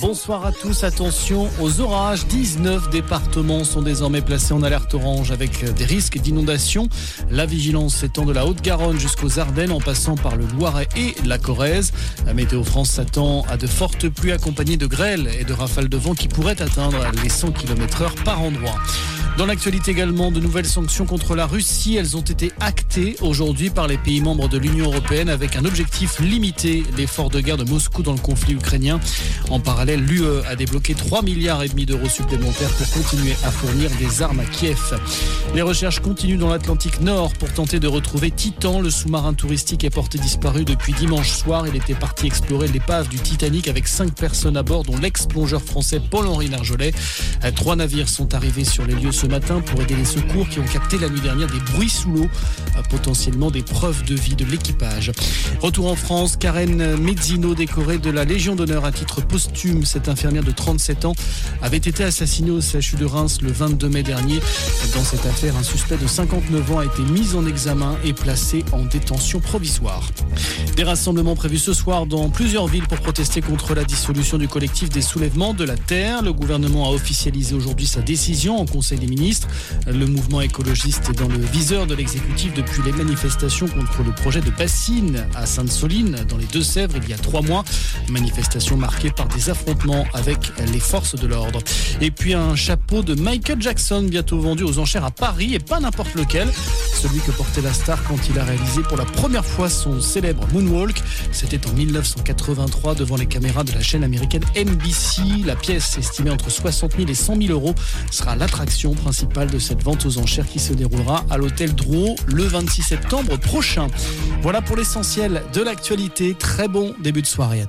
Bonsoir à tous, attention aux orages. 19 départements sont désormais placés en alerte orange avec des risques d'inondation. La vigilance s'étend de la Haute-Garonne jusqu'aux Ardennes en passant par le Loiret et la Corrèze. La Météo France s'attend à de fortes pluies accompagnées de grêles et de rafales de vent qui pourraient atteindre les 100 km heure par endroit. Dans l'actualité également, de nouvelles sanctions contre la Russie. Elles ont été actées aujourd'hui par les pays membres de l'Union européenne avec un objectif limité l'effort de guerre de Moscou dans le conflit ukrainien. En parallèle, l'UE a débloqué 3 milliards et demi d'euros supplémentaires pour continuer à fournir des armes à Kiev. Les recherches continuent dans l'Atlantique Nord pour tenter de retrouver Titan. Le sous-marin touristique est porté disparu depuis dimanche soir. Il était parti explorer l'épave du Titanic avec 5 personnes à bord, dont l'ex-plongeur français Paul-Henri Narjolet. Trois navires sont arrivés sur les lieux ce matin pour aider les secours qui ont capté la nuit dernière des bruits sous l'eau, potentiellement des preuves de vie de l'équipage. Retour en France, Karen Mezzino, décorée de la Légion d'honneur à titre posthume. Cette infirmière de 37 ans avait été assassinée au CHU de Reims le 22 mai dernier. Dans cette affaire, un suspect de 59 ans a été mis en examen et placé en détention provisoire. Des rassemblements prévus ce soir dans plusieurs villes pour protester contre la dissolution du collectif des soulèvements de la terre. Le gouvernement a officialisé aujourd'hui sa décision en Conseil des Le mouvement écologiste est dans le viseur de l'exécutif depuis les manifestations contre le projet de bassine à Sainte-Soline, dans les Deux-Sèvres, il y a trois mois. Manifestation marquée par des affrontements avec les forces de l'ordre. Et puis un chapeau de Michael Jackson, bientôt vendu aux enchères à Paris, et pas n'importe lequel. Celui que portait la star quand il a réalisé pour la première fois son célèbre Moonwalk. C'était en 1983 devant les caméras de la chaîne américaine NBC. La pièce, estimée entre 60 000 et 100 000 euros, sera l'attraction de cette vente aux enchères qui se déroulera à l'hôtel Drouot le 26 septembre prochain. Voilà pour l'essentiel de l'actualité. Très bon début de soirée à tous.